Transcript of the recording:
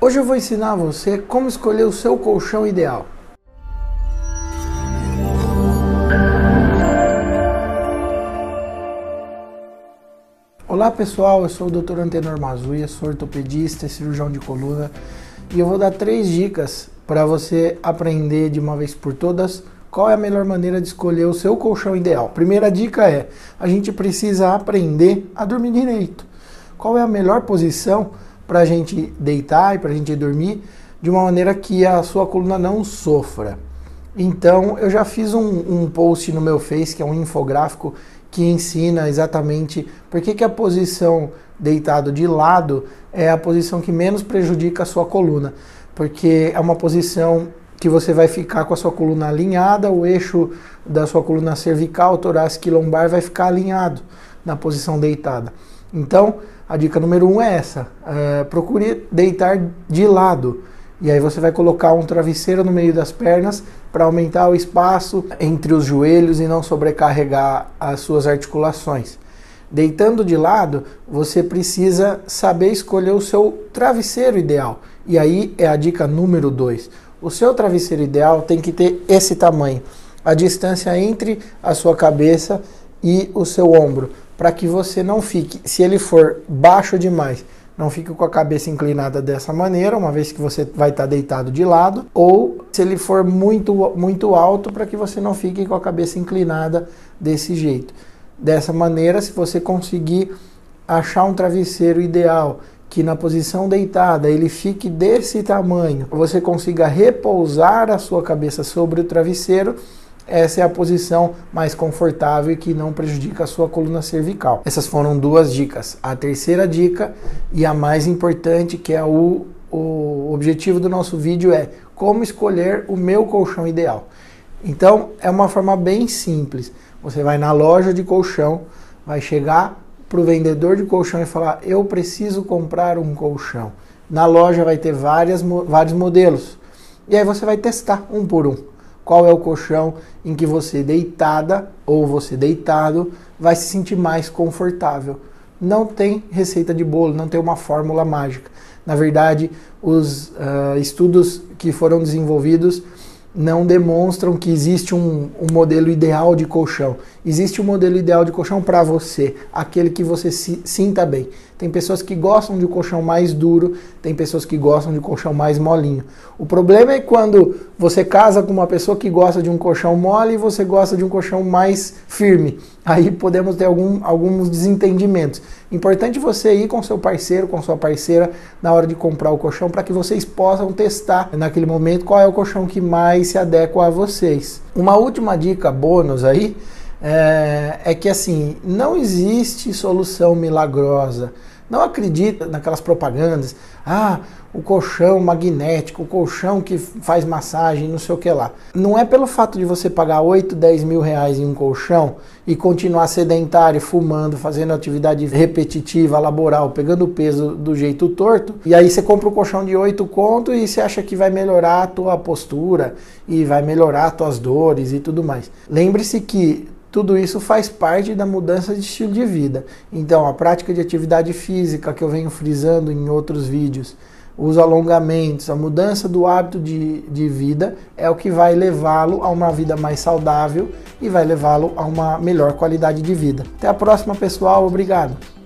Hoje eu vou ensinar você como escolher o seu colchão ideal. Olá pessoal, eu sou o Dr. Antenor Mazuia, sou ortopedista e cirurgião de coluna e eu vou dar três dicas para você aprender de uma vez por todas qual é a melhor maneira de escolher o seu colchão ideal. Primeira dica é: a gente precisa aprender a dormir direito. Qual é a melhor posição para a gente deitar e para a gente dormir de uma maneira que a sua coluna não sofra. Então, eu já fiz um, um post no meu Face, que é um infográfico, que ensina exatamente por que, que a posição deitado de lado é a posição que menos prejudica a sua coluna. Porque é uma posição que você vai ficar com a sua coluna alinhada, o eixo da sua coluna cervical, torácica e lombar vai ficar alinhado na posição deitada. Então, a dica número um é essa: é, procure deitar de lado. E aí você vai colocar um travesseiro no meio das pernas para aumentar o espaço entre os joelhos e não sobrecarregar as suas articulações. Deitando de lado, você precisa saber escolher o seu travesseiro ideal. E aí é a dica número 2. O seu travesseiro ideal tem que ter esse tamanho, a distância entre a sua cabeça e o seu ombro, para que você não fique, se ele for baixo demais, não fique com a cabeça inclinada dessa maneira, uma vez que você vai estar deitado de lado, ou se ele for muito, muito alto, para que você não fique com a cabeça inclinada desse jeito. Dessa maneira, se você conseguir achar um travesseiro ideal que na posição deitada ele fique desse tamanho, você consiga repousar a sua cabeça sobre o travesseiro, essa é a posição mais confortável e que não prejudica a sua coluna cervical. Essas foram duas dicas. A terceira dica e a mais importante, que é o, o objetivo do nosso vídeo, é como escolher o meu colchão ideal. Então, é uma forma bem simples. Você vai na loja de colchão, vai chegar para o vendedor de colchão e falar: Eu preciso comprar um colchão. Na loja vai ter várias, vários modelos. E aí você vai testar um por um qual é o colchão em que você deitada ou você deitado vai se sentir mais confortável. Não tem receita de bolo, não tem uma fórmula mágica. Na verdade, os uh, estudos que foram desenvolvidos não demonstram que existe um, um, modelo ideal de colchão. Existe um modelo ideal de colchão para você, aquele que você se sinta bem. Tem pessoas que gostam de um colchão mais duro, tem pessoas que gostam de um colchão mais molinho. O problema é quando você casa com uma pessoa que gosta de um colchão mole e você gosta de um colchão mais firme. Aí podemos ter algum, alguns desentendimentos. Importante você ir com seu parceiro, com sua parceira na hora de comprar o colchão para que vocês possam testar naquele momento qual é o colchão que mais se adequa a vocês. Uma última dica bônus aí é, é que assim não existe solução milagrosa. Não acredita naquelas propagandas. Ah, o colchão magnético, o colchão que faz massagem, não sei o que lá. Não é pelo fato de você pagar 8, 10 mil reais em um colchão e continuar sedentário, fumando, fazendo atividade repetitiva, laboral, pegando peso do jeito torto, e aí você compra um colchão de 8 conto e você acha que vai melhorar a tua postura e vai melhorar as tuas dores e tudo mais. Lembre-se que tudo isso faz parte da mudança de estilo de vida. Então, a prática de atividade física que eu venho frisando em outros vídeos, os alongamentos, a mudança do hábito de, de vida é o que vai levá-lo a uma vida mais saudável e vai levá-lo a uma melhor qualidade de vida. Até a próxima, pessoal. Obrigado.